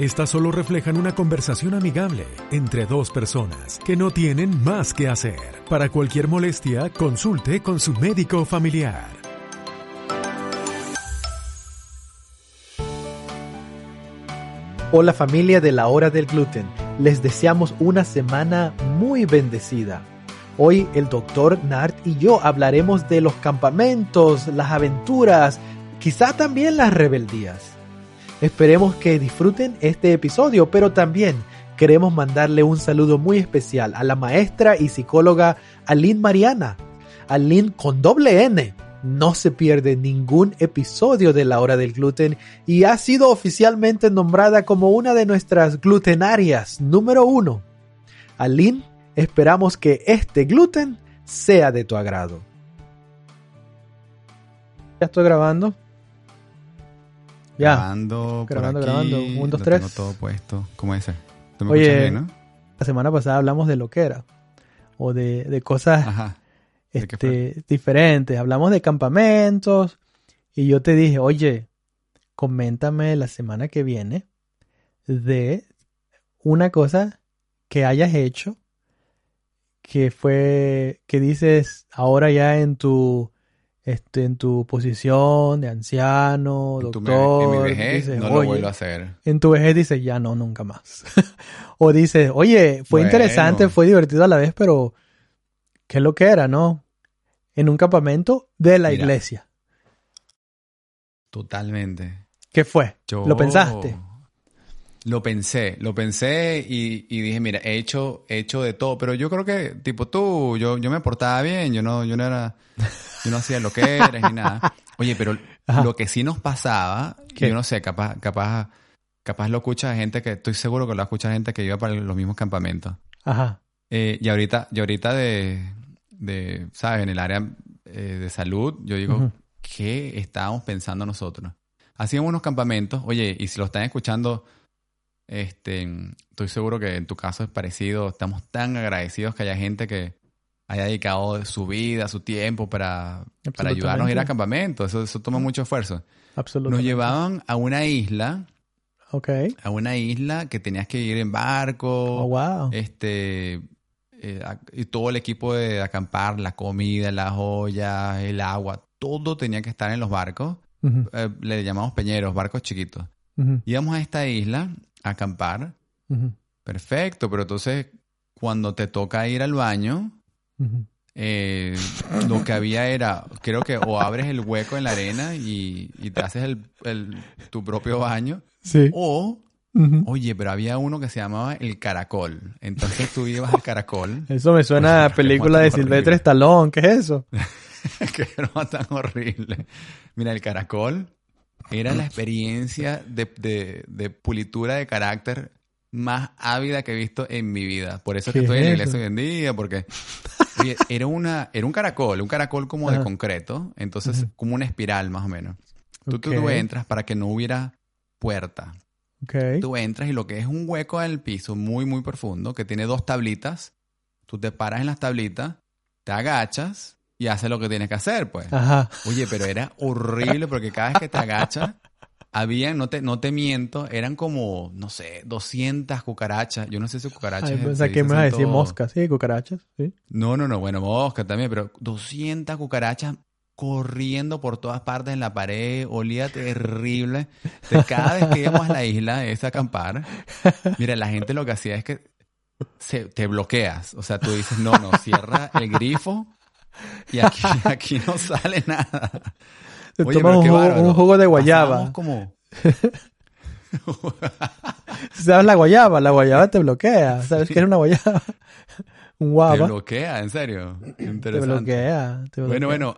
Estas solo reflejan una conversación amigable entre dos personas que no tienen más que hacer. Para cualquier molestia, consulte con su médico familiar. Hola familia de la hora del gluten, les deseamos una semana muy bendecida. Hoy el doctor Nart y yo hablaremos de los campamentos, las aventuras, quizá también las rebeldías. Esperemos que disfruten este episodio, pero también queremos mandarle un saludo muy especial a la maestra y psicóloga Aline Mariana. Aline con doble N. No se pierde ningún episodio de la hora del gluten y ha sido oficialmente nombrada como una de nuestras glutenarias número uno. Aline, esperamos que este gluten sea de tu agrado. Ya estoy grabando. Ya. Grabando, grabando, por grabando. Un, dos, lo tres. Tengo todo puesto. ¿Cómo es Oye, bien, no? La semana pasada hablamos de lo que era. O de, de cosas Ajá. ¿de qué este, diferentes. Hablamos de campamentos. Y yo te dije, oye, coméntame la semana que viene de una cosa que hayas hecho que fue, que dices ahora ya en tu, este, en tu posición de anciano, En, tu- doctor. en mi vejez dices, no lo vuelvo a hacer. en tu vejez dices, ya no, nunca más. o dices, oye, fue Bueno. interesante, fue divertido a la vez, pero ¿qué es lo que era, no? En un campamento de la Mira. iglesia. Totalmente. ¿Qué fue? Yo ¿Lo pensaste? Lo pensé, lo pensé y, y dije, mira, he hecho, he hecho de todo, pero yo creo que, tipo tú, yo, yo me portaba bien, yo no, yo no era, yo no hacía lo que eres ni nada. Oye, pero Ajá. lo que sí nos pasaba, ¿Qué? yo no sé, capaz, capaz, capaz lo escucha gente que, estoy seguro que lo escucha gente que iba para los mismos campamentos. Ajá. Eh, y ahorita, y ahorita de, de, ¿sabes? En el área eh, de salud, yo digo. ¿qué estábamos pensando nosotros? Hacíamos unos campamentos, oye, y si lo están escuchando, este, estoy seguro que en tu caso es parecido, estamos tan agradecidos que haya gente que haya dedicado su vida, su tiempo para, para ayudarnos a ir a campamentos, eso, eso toma mucho esfuerzo. Absolutamente. Nos llevaban a una isla, Ok. a una isla que tenías que ir en barco, Oh, wow. este eh, y todo el equipo de acampar, la comida, las ollas, el agua, todo tenía que estar en los barcos. Eh, le llamamos peñeros, barcos chiquitos. ujú, Íbamos a esta isla a acampar, perfecto, pero entonces cuando te toca ir al baño, eh, lo que había era, creo que o abres el hueco en la arena y, y te haces el, el- tu propio baño, Sí. o, oye, pero había uno que se llamaba el caracol. Entonces tú ibas al caracol. Eso me suena a Qué película de. Silvestre Stallone. ¿Qué es eso? Qué broma tan horrible. Mira, el caracol era la experiencia de, de- de pulitura de carácter más ávida que he visto en mi vida. Por eso es que ¿Qué estoy en la es iglesia hoy en día, porque oye, era, una, era un caracol, un caracol como de concreto, entonces como una espiral más o menos. Tú, tú, Ok. tú entras para que no hubiera puerta. Tú entras y lo que es un hueco en el piso muy, muy profundo, que tiene dos tablitas, tú te paras en las tablitas, te agachas y haces lo que tienes que hacer, pues. Ajá. Oye, pero era horrible porque cada vez que te agachas, había, no te, no te miento, eran como, no sé, 200 cucarachas. Yo no sé si cucarachas. Ay, pensé que me ibas a decir moscas, sí, cucarachas, sí. No, no, no, bueno, mosca también, pero 200 cucarachas corriendo por todas partes en la pared, olía terrible. Cada vez que íbamos a la isla esa a acampar, mira, la gente lo que hacía es que se, te bloqueas. O sea, tú dices, no, no, cierra el grifo y aquí, aquí no sale nada. Te Oye, pero un qué un jugo de guayaba. Como... ¿Sabes la guayaba? La guayaba te bloquea. ¿Sabes qué es una guayaba? un Te guava. bloquea, en serio. Te Interesante. bloquea. te bloquea. Bueno, bueno,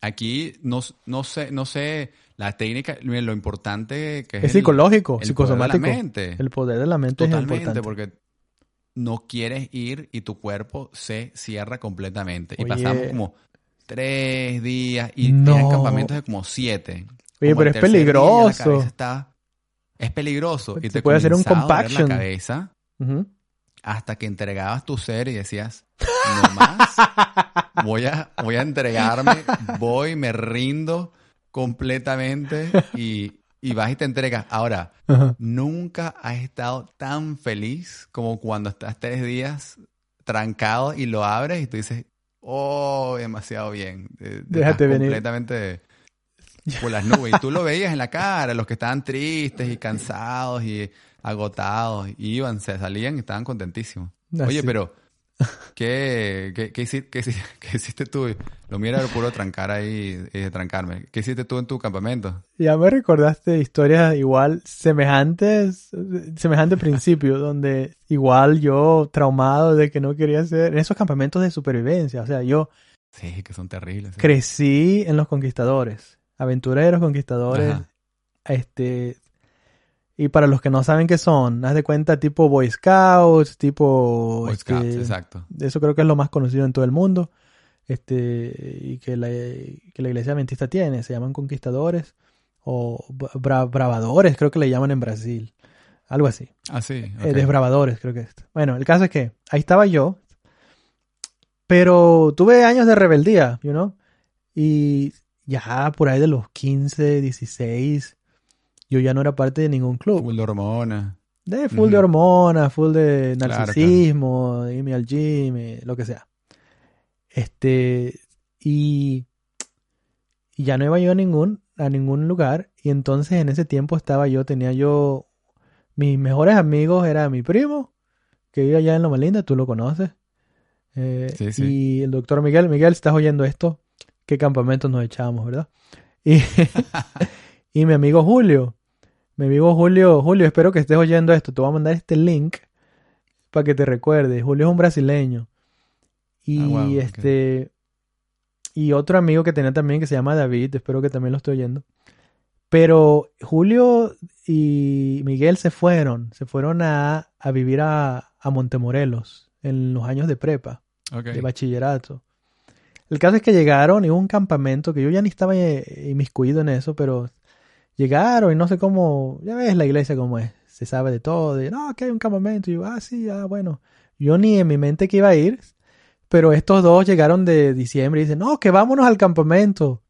aquí no, no sé, no sé la técnica, lo importante que es, Es el- psicológico, el psicosomático. poder de la mente. El poder de la mente es Totalmente, importante. porque no quieres ir y tu cuerpo se cierra completamente. Y pasamos como tres días y No. eran campamentos de como siete. Oye, Como pero es día la peligroso. estaba- Es peligroso. Y Se te puede hacer un compaction. la cabeza Ujú. hasta que entregabas tu ser y decías, no más, voy a, voy a entregarme, voy, me rindo completamente y, y vas y te entregas. Ahora, Ajá. nunca has estado tan feliz como cuando estás tres días trancado y lo abres y tú dices, oh, demasiado bien. Eh, Déjate venir. Completamente por las nubes. Y tú lo veías en la cara, los que estaban tristes y cansados y agotados, iban, se salían y estaban contentísimos. Oye, pero, ¿qué, qué, qué hici- qué qué hiciste tú? Lo mío era puro trancar ahí y de trancarme. ¿Qué hiciste tú en tu campamento? Ya me recordaste historias igual semejantes, semejante principio, donde igual yo traumado de que no quería hacer, en esos campamentos de supervivencia, o sea, yo Sí, que son terribles. sí. crecí en los conquistadores, aventureros conquistadores, Ajá. este, y para los que no saben qué son, haz de cuenta tipo Boy Scouts, tipo, Boy este, Scouts, exacto. eso creo que es lo más conocido en todo el mundo, este, y que la, que la iglesia adventista tiene, se llaman conquistadores o bra- bravadores, creo que le llaman en Brasil, algo así. Ah, sí. Eh, desbravadores, creo que es. Bueno, el caso es que ahí estaba yo, pero tuve años de rebeldía, you know, y ya por ahí de los 15, 16, yo ya no era parte de ningún club. Full de hormonas. De full de Ujú. hormonas, full de Claro, claro. narcisismo, de irme al gym, eh, lo que sea. Este, y, y ya no iba yo a ningún, a ningún lugar. Y entonces en ese tiempo estaba yo, tenía yo, mis mejores amigos era mi primo, que vive allá en Loma Linda, tú lo conoces. Eh, Sí, sí. Y el doctor Miguel, Miguel, si estás oyendo esto, qué campamentos nos echábamos, ¿verdad? Y, y mi amigo Julio. Mi amigo Julio, Julio, espero que estés oyendo esto. Te voy a mandar este link para que te recuerdes. Julio es un brasileño. Y Ah, wow, este. Y otro amigo que tenía también que se llama David, espero que también lo esté oyendo. Pero Julio y Miguel se fueron, se fueron a, a vivir a, a Montemorelos en los años de prepa Ok. de bachillerato. El caso es que llegaron y hubo un campamento que yo ya ni estaba eh, inmiscuido en eso, pero llegaron y no sé cómo, ya ves la iglesia cómo es, se sabe de todo, de no, que hay un campamento, y yo, ah, sí, ah, bueno. Yo ni en mi mente que iba a ir, pero estos dos llegaron de diciembre y dicen, no, que vámonos al campamento.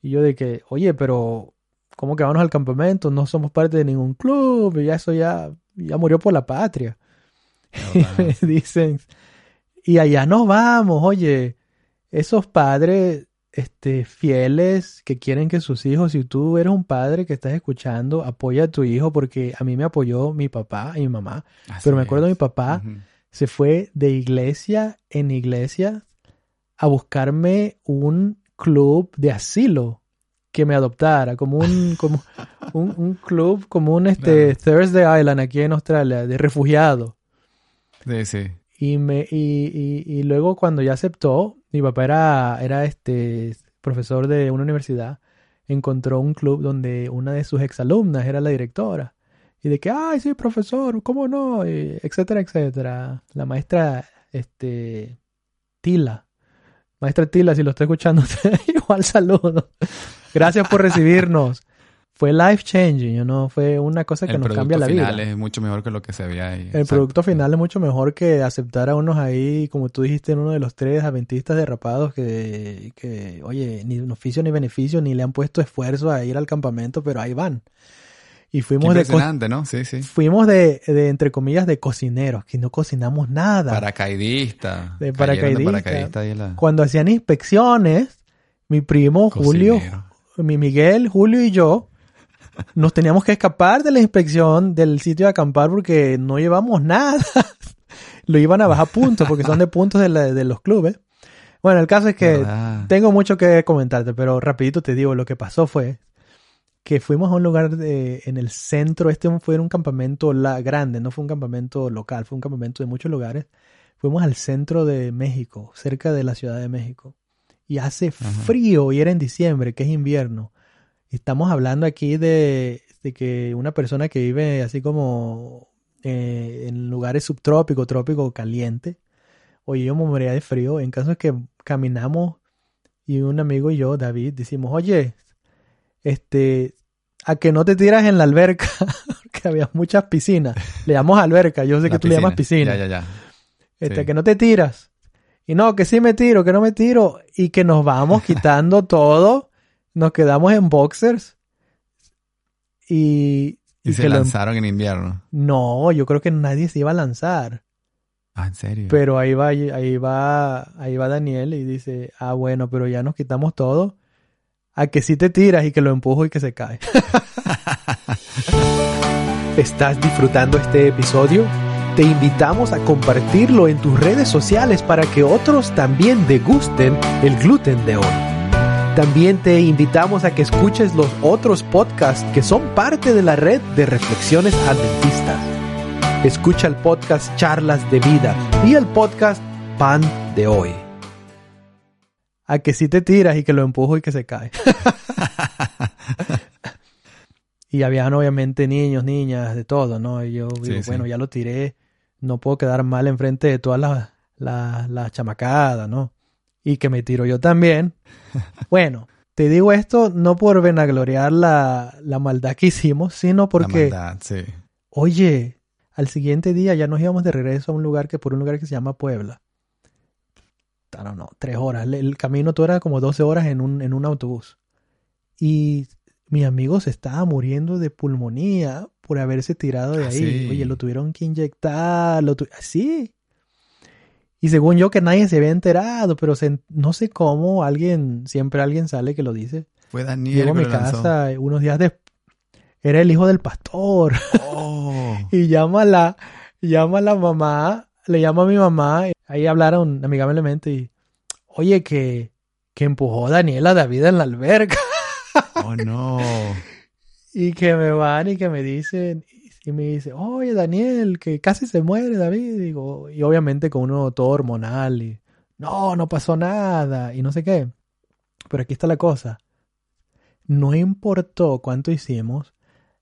Y yo de que, oye, pero, ¿cómo que vámonos al campamento? No somos parte de ningún club, y ya eso ya, ya murió por la patria. Y me dicen, y allá nos vamos, oye, esos padres este, fieles que quieren que sus hijos, si tú eres un padre que estás escuchando, apoya a tu hijo, porque a mí me apoyó mi papá y mi mamá, Así pero me acuerdo de mi es. papá, se fue de iglesia en iglesia a buscarme un club de asilo que me adoptara, como un, como un, un club, como un este, Thursday Island aquí en Australia, de refugiados. Sí, sí. Y, me, y, y, y luego cuando ya aceptó, mi papá era, era este profesor de una universidad, encontró un club donde una de sus exalumnas era la directora. Y de que, ay, sí, profesor, ¿cómo no? Etcétera, etcétera. La maestra, este, Tila. Maestra Tila, si lo está escuchando, igual saludo. Gracias por recibirnos. Fue life changing, you know? Fue una cosa que El nos producto cambia la vida. final es mucho mejor que lo que se veía ahí. El Exacto. producto final es mucho mejor que aceptar a unos ahí, como tú dijiste, en uno de los tres adventistas derrapados que, que, oye, ni oficio ni beneficio, ni le han puesto esfuerzo a ir al campamento, pero ahí van. Y Qué fuimos de, co- impresionante, ¿no? Sí, sí. fuimos de, de, entre comillas, de cocineros, que no cocinamos nada. Paracaidista. De paracaidista. la- Cuando hacían inspecciones, mi primo Julio, mi Miguel, Julio y yo nos teníamos que escapar de la inspección del sitio de acampar porque no llevamos nada. Lo iban a bajar puntos porque son de puntos de, la- de los clubes. Bueno, el caso es que ¿Verdad? tengo mucho que comentarte, pero rapidito te digo, lo que pasó fue que fuimos a un lugar de- en el centro, este fue un campamento la, grande, no fue un campamento local, fue un campamento de muchos lugares. Fuimos al centro de México, cerca de la Ciudad de México. Y hace frío y era en diciembre, que es invierno. Estamos hablando aquí de, de que una persona que vive así como eh, en lugares subtrópicos, trópico, caliente. Oye, yo me moría de frío. En caso es que caminamos y un amigo y yo, David, decimos, oye, este, a que no te tiras en la alberca, porque había muchas piscinas. Le llamamos alberca, yo sé que tú le llamas piscina. Ya, ya, ya. Este, que no te tiras. Y no, que sí me tiro, que no me tiro. Y que nos vamos quitando todo. Nos quedamos en boxers. Y, Y, se lo- lanzaron en invierno. No, yo creo que nadie se iba a lanzar. Ah, ¿en serio? Pero ahí va, ahí va, ahí va Daniel y dice, ah, bueno, pero ya nos quitamos todo. A que sí te tiras y que lo empujo y que se cae. ¿Estás disfrutando este episodio? Te invitamos a compartirlo en tus redes sociales para que otros también degusten el gluten de hoy. También te invitamos a que escuches los otros podcasts que son parte de la red de reflexiones adventistas. Escucha el podcast Charlas de Vida y el podcast Pan de Hoy. A que sí te tiras y que lo empujo y que se cae. y habían obviamente niños, niñas, de todo, ¿no? Y yo digo, Sí, sí. bueno, ya lo tiré, no puedo quedar mal enfrente de todas las las las chamacadas, ¿no? Y que me tiro yo también. bueno, te digo esto no por vanagloriar la, la maldad que hicimos, sino porque... La maldad, sí. Oye, al siguiente día ya nos íbamos de regreso a un lugar que por un lugar que se llama Puebla. Don't know, tres horas. El- camino todo era como 12 horas en un, en un autobús. Y mi amigo se estaba muriendo de pulmonía por haberse tirado de Ah, ahí. sí. Oye, lo tuvieron que inyectar, lo tu- así. Y según yo que nadie se había enterado, pero se- no sé cómo alguien, siempre alguien sale que lo dice. Fue Daniel Llego a mi lanzó. casa unos días después. Era el hijo del pastor. Oh. Y llama a la, llama a la mamá, le llama a mi mamá, y ahí hablaron amigablemente y, oye, que, que empujó Daniela a David en la alberca. Oh, no. Y que me van y que me dicen, y me dice, oye, Daniel, que casi se muere David. Digo, y obviamente con uno todo hormonal y, no, no pasó nada, y no sé qué. Pero aquí está la cosa. No importó cuánto hicimos,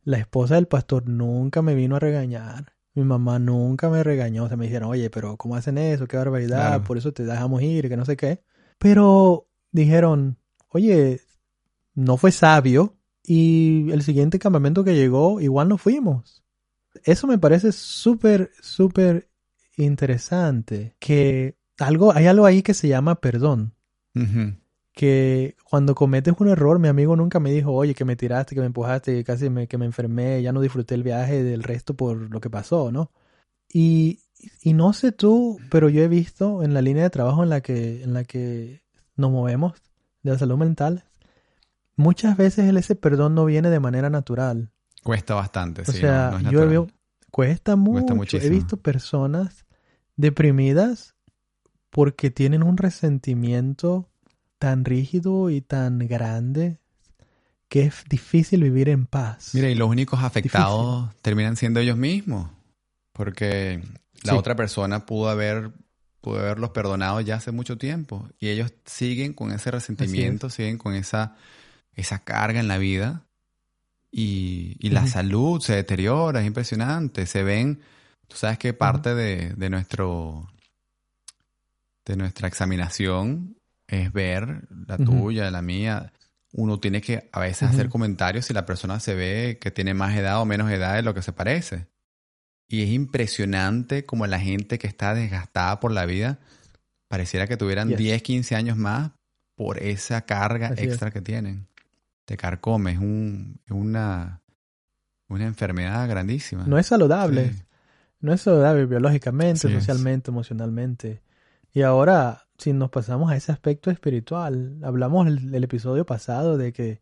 la esposa del pastor nunca me vino a regañar. Mi mamá nunca me regañó. O sea, me dijeron, oye, pero ¿cómo hacen eso? Qué barbaridad, Claro. por eso te dejamos ir, que no sé qué. Pero dijeron, oye, no fue sabio y el siguiente campamento que llegó, igual no fuimos. Eso me parece súper, súper interesante. Que algo, hay algo ahí que se llama perdón. Que cuando cometes un error, mi amigo nunca me dijo, oye, que me tiraste, que me empujaste, que casi me, que me enfermé, ya no disfruté el viaje del resto por lo que pasó, ¿no? Y, y no sé tú, pero yo he visto en la línea de trabajo en la que, en la que nos movemos, de la salud mental, muchas veces ese perdón no viene de manera natural. Cuesta bastante, O sí. sea, no, no es yo veo, cuesta mucho. He muchísimo. visto personas deprimidas porque tienen un resentimiento tan rígido y tan grande que es difícil vivir en paz. Mira, y los únicos afectados terminan siendo ellos mismos. Porque la Sí. otra persona pudo haber pudo haberlos perdonado ya hace mucho tiempo. Y ellos siguen con ese resentimiento, siguen con esa, esa carga en la vida. Y, y la salud se deteriora, es impresionante. Se ven, tú sabes que parte de, de nuestro de nuestra examinación es ver la tuya, la mía. Uno tiene que a veces hacer comentarios si la persona se ve que tiene más edad o menos edad de lo que se parece. Y es impresionante como la gente que está desgastada por la vida pareciera que tuvieran Yes. 10, 15 años más por esa carga Así es. extra que tienen. Te carcome, es, un, una, una enfermedad grandísima. No es saludable. Sí. No es saludable biológicamente, Así es. socialmente, emocionalmente. Y ahora, si nos pasamos a ese aspecto espiritual, hablamos el, el episodio pasado de que,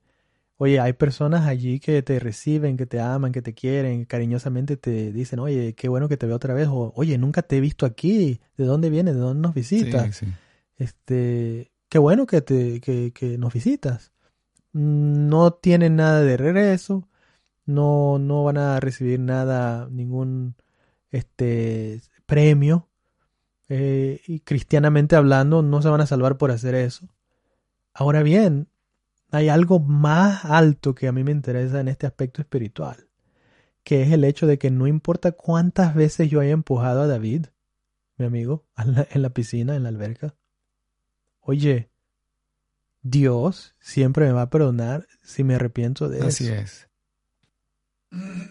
oye, hay personas allí que te reciben, que te aman, que te quieren, cariñosamente te dicen, oye, qué bueno que te veo otra vez, o oye, nunca te he visto aquí, ¿de dónde vienes? ¿De dónde nos visitas? Sí, sí. Este, qué bueno que te, que, que nos visitas. No tienen nada de regreso, no, no van a recibir nada, ningún este premio. eh, y cristianamente hablando, no se van a salvar por hacer eso. Ahora bien, hay algo más alto que a mí me interesa en este aspecto espiritual, que es el hecho de que no importa cuántas veces yo haya empujado a David, mi amigo, en la piscina, en la alberca. Oye, Dios siempre me va a perdonar si me arrepiento de Así eso. es.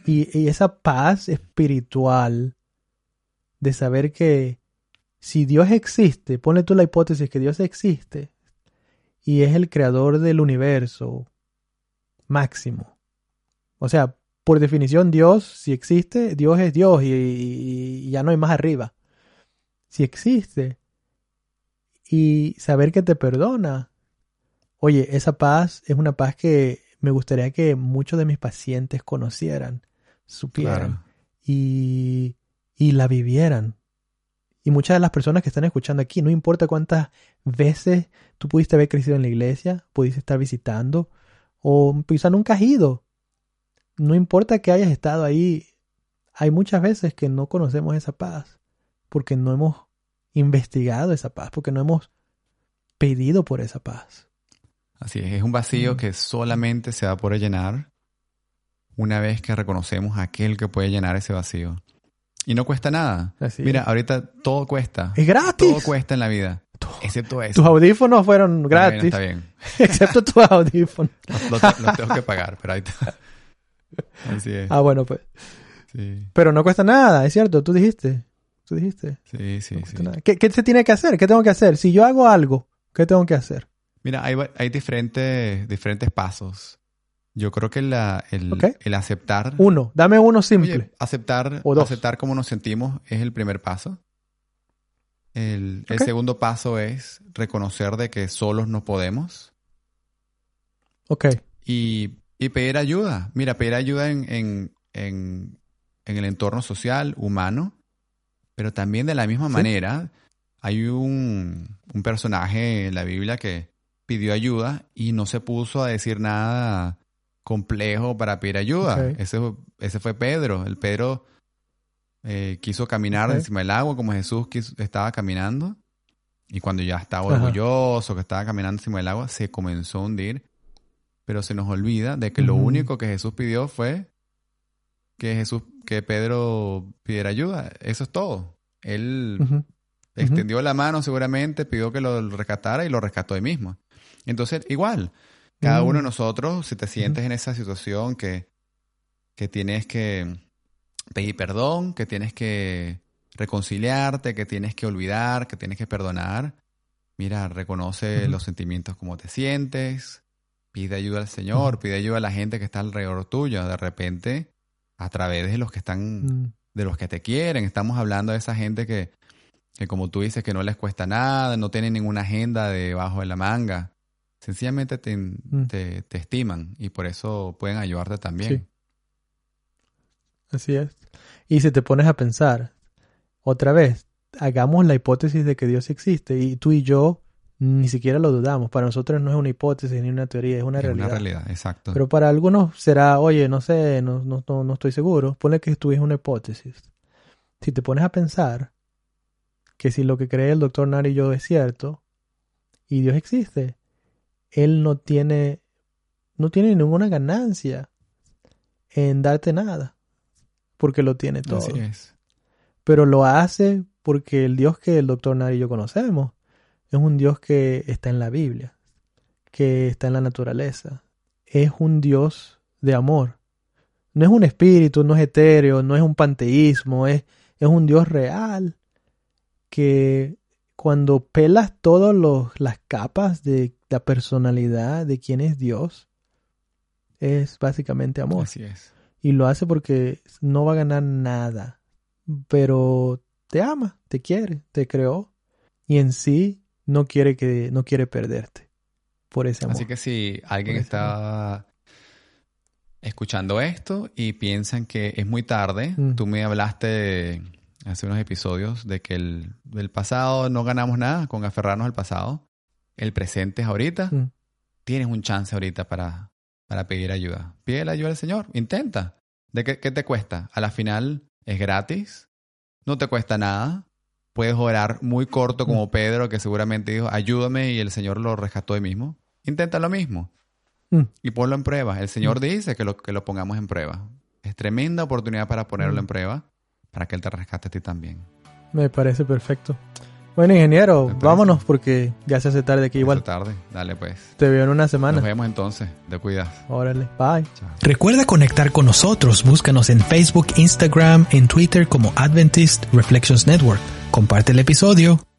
Y, y esa paz espiritual de saber que si Dios existe, ponle tú la hipótesis que Dios existe y es el creador del universo máximo. O sea, por definición Dios, si existe, Dios es Dios y, y ya no hay más arriba. Si existe y saber que te perdona, oye, esa paz es una paz que me gustaría que muchos de mis pacientes conocieran, supieran Claro. y, y la vivieran. Y muchas de las personas que están escuchando aquí, no importa cuántas veces tú pudiste haber crecido en la iglesia, pudiste estar visitando o quizá nunca has ido. No importa que hayas estado ahí, hay muchas veces que no conocemos esa paz porque no hemos investigado esa paz, porque no hemos pedido por esa paz. Así es, es un vacío Mm. que solamente se va a poder llenar una vez que reconocemos a aquel que puede llenar ese vacío. Y no cuesta nada. Así Mira, es. ahorita todo cuesta. Es gratis. Todo cuesta en la vida. Excepto eso. Tus audífonos fueron gratis, está bien. excepto tus audífonos. Los, los te- los tengo que pagar, pero ahí está. Así es. Ah, bueno, pues. Sí, Pero no cuesta nada, es cierto, tú dijiste. Tú dijiste. sí, sí. No sí. cuesta nada. ¿Qué, ¿Qué se tiene que hacer? ¿Qué tengo que hacer? Si yo hago algo, ¿qué tengo que hacer? Mira, hay, diferentes, diferentes pasos. Yo creo que la, el, el aceptar... Uno, dame uno simple. Oye, aceptar, O dos. aceptar cómo nos sentimos es el primer paso. El, segundo paso es reconocer de que solos no podemos ok, y, y pedir ayuda. Mira, pedir ayuda en, en, en, en el entorno social, humano, pero también de la misma Sí. manera hay un, un personaje en la Biblia que pidió ayuda y no se puso a decir nada complejo para pedir ayuda. Ese, ese fue Pedro. El Pedro eh, quiso caminar encima del agua como Jesús quiso- estaba caminando. Y cuando ya estaba Ajá. orgulloso que estaba caminando encima del agua, se comenzó a hundir. Pero se nos olvida de que lo único que Jesús pidió fue que Jesús, que Pedro pidiera ayuda. Eso es todo. Él extendió la mano seguramente, pidió que lo rescatara y lo rescató él mismo. Entonces, igual, cada Mm. uno de nosotros, si te sientes en esa situación que, que tienes que pedir perdón, que tienes que reconciliarte, que tienes que olvidar, que tienes que perdonar, mira, reconoce los sentimientos como te sientes, pide ayuda al Señor, pide ayuda a la gente que está alrededor tuyo, de repente, a través de los que están mm, de los que te quieren. Estamos hablando de esa gente que, que como tú dices, que no les cuesta nada, no tienen ninguna agenda debajo de la manga. Sencillamente te, Mm. te, te estiman y por eso pueden ayudarte también. Sí. Así es. Y si te pones a pensar, otra vez, hagamos la hipótesis de que Dios existe y tú y yo ni siquiera lo dudamos. Para nosotros no es una hipótesis ni una teoría, es una es realidad. una realidad, exacto. Pero para algunos será, oye, no sé, no, no, no, no estoy seguro. Ponle que tú es una hipótesis. Si te pones a pensar que si lo que cree el doctor Nari y yo es cierto y Dios existe, Él no tiene, no tiene ninguna ganancia en darte nada, porque lo tiene todo. Así es. Pero lo hace porque el Dios que el doctor Nari y yo conocemos es un Dios que está en la Biblia, que está en la naturaleza. Es un Dios de amor. No es un espíritu, no es etéreo, no es un panteísmo, es, es un Dios real que cuando pelas todas las capas de la personalidad de quién es Dios, es básicamente amor. Así es. Y lo hace porque no va a ganar nada. Pero te ama, te quiere, te creó. Y en sí no quiere que, no quiere perderte. Por ese amor. Así que si alguien está escuchando esto y piensan que es muy tarde, Mm. tú me hablaste hace unos episodios de que el, del pasado no ganamos nada con aferrarnos al pasado. El presente es ahorita. Mm. Tienes un chance ahorita para, para pedir ayuda. Pide la ayuda al Señor. Intenta. ¿De qué, qué te cuesta? A la final es gratis. No te cuesta nada. Puedes orar muy corto como Pedro, que seguramente dijo, ayúdame y el Señor lo rescató de mismo. Intenta lo mismo Mm. y ponlo en prueba. El Señor dice que lo, que lo pongamos en prueba. Es tremenda oportunidad para ponerlo Mm. en prueba, para que Él te rescate a ti también. Me parece perfecto. Bueno, ingeniero, vámonos porque ya se hace tarde aquí igual. Esta tarde. Dale pues. Te veo en una Nos semana. vemos entonces. Te cuidas. Órale, bye. Chao. Recuerda conectar con nosotros. Búscanos en Facebook, Instagram, en Twitter como Adventist Reflections Network. Comparte el episodio.